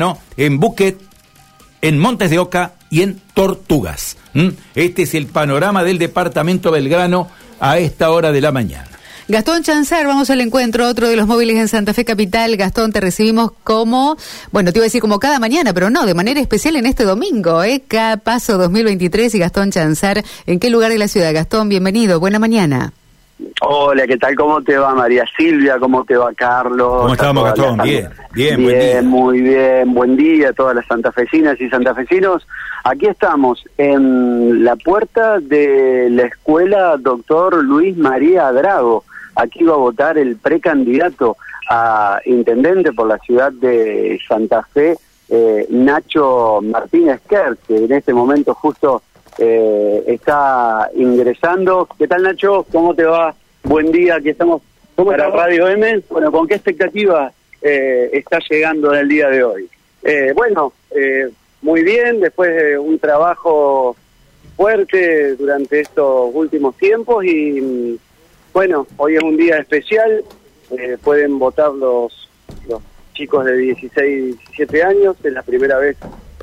¿no? en Buquet, en Montes de Oca y en Tortugas. ¿m? Este es el panorama del departamento Belgrano a esta hora de la mañana. Gastón Chanzar, vamos al encuentro, otro de los móviles en Santa Fe Capital. Gastón, te recibimos como, bueno, te iba a decir como cada mañana, pero no, de manera especial en este domingo, ¿eh? Paso 2023 y Gastón Chanzar. ¿En qué lugar de la ciudad? Gastón, bienvenido, buena mañana. Hola, ¿qué tal? ¿Cómo te va María Silvia? ¿Cómo te va Carlos? ¿Cómo estamos, Gastón? Bien, bien, bien, buen día. muy bien, buen día a todas las santafesinas y santafesinos. Aquí estamos en la puerta de la escuela Doctor Luis María Drago. Aquí va a votar el precandidato a intendente por la ciudad de Santa Fe, eh, Nacho Martínez Kerr, que en este momento justo eh, está ingresando. ¿Qué tal Nacho? ¿Cómo te va? Buen día, aquí estamos para Radio M. Bueno, ¿con qué expectativa eh, está llegando en el día de hoy? Eh, bueno, eh, muy bien, después de un trabajo fuerte durante estos últimos tiempos y mm, bueno, hoy es un día especial, eh, pueden votar los, los chicos de 16 y 17 años, es la primera vez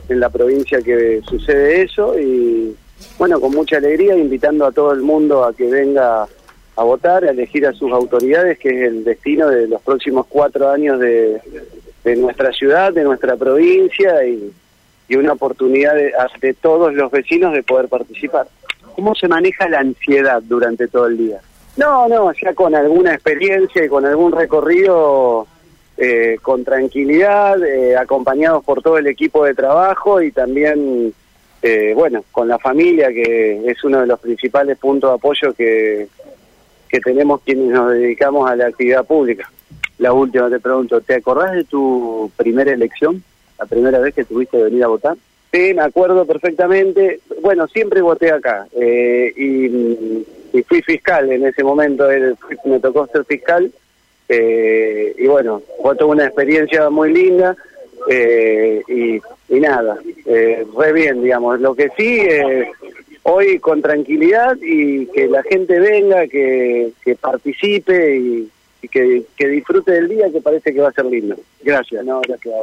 en la provincia que sucede eso y bueno, con mucha alegría invitando a todo el mundo a que venga a votar, a elegir a sus autoridades, que es el destino de los próximos cuatro años de, nuestra ciudad, de nuestra provincia y, una oportunidad de, de todos los vecinos de poder participar. ¿Cómo se maneja la ansiedad durante todo el día? No, no, ya con alguna experiencia y con algún recorrido eh, con tranquilidad, eh, acompañados por todo el equipo de trabajo y también, eh, bueno, con la familia, que es uno de los principales puntos de apoyo que, que tenemos quienes nos dedicamos a la actividad pública. La última te pregunto, ¿te acordás de tu primera elección? ¿La primera vez que tuviste venir a votar? Sí, me acuerdo perfectamente. Bueno, siempre voté acá eh, y, fui fiscal en ese momento, me tocó ser fiscal eh, y bueno, fue una experiencia muy linda eh, y, y nada, eh, re bien, digamos. Lo que sí, hoy con tranquilidad y que la gente venga, que, que participe y, y que, que disfrute del día, que parece que va a ser lindo. Gracias, no, gracias.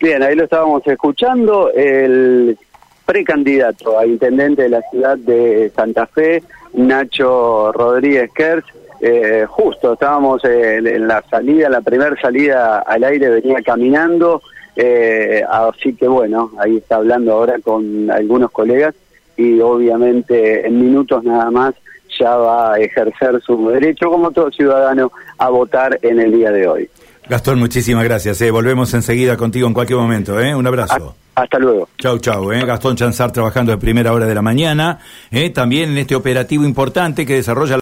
Bien, ahí lo estábamos escuchando, el precandidato a intendente de la ciudad de Santa Fe, Nacho Rodríguez Kersh. Eh, justo estábamos en, en la salida, la primera salida al aire venía caminando, eh, así que bueno, ahí está hablando ahora con algunos colegas y obviamente en minutos nada más ya va a ejercer su derecho como todo ciudadano a votar en el día de hoy. Gastón, muchísimas gracias. eh. Volvemos enseguida contigo en cualquier momento. ¿eh? Un abrazo. Hasta luego. Chau, chau. ¿eh? Gastón Chanzar trabajando de primera hora de la mañana. ¿eh? También en este operativo importante que desarrolla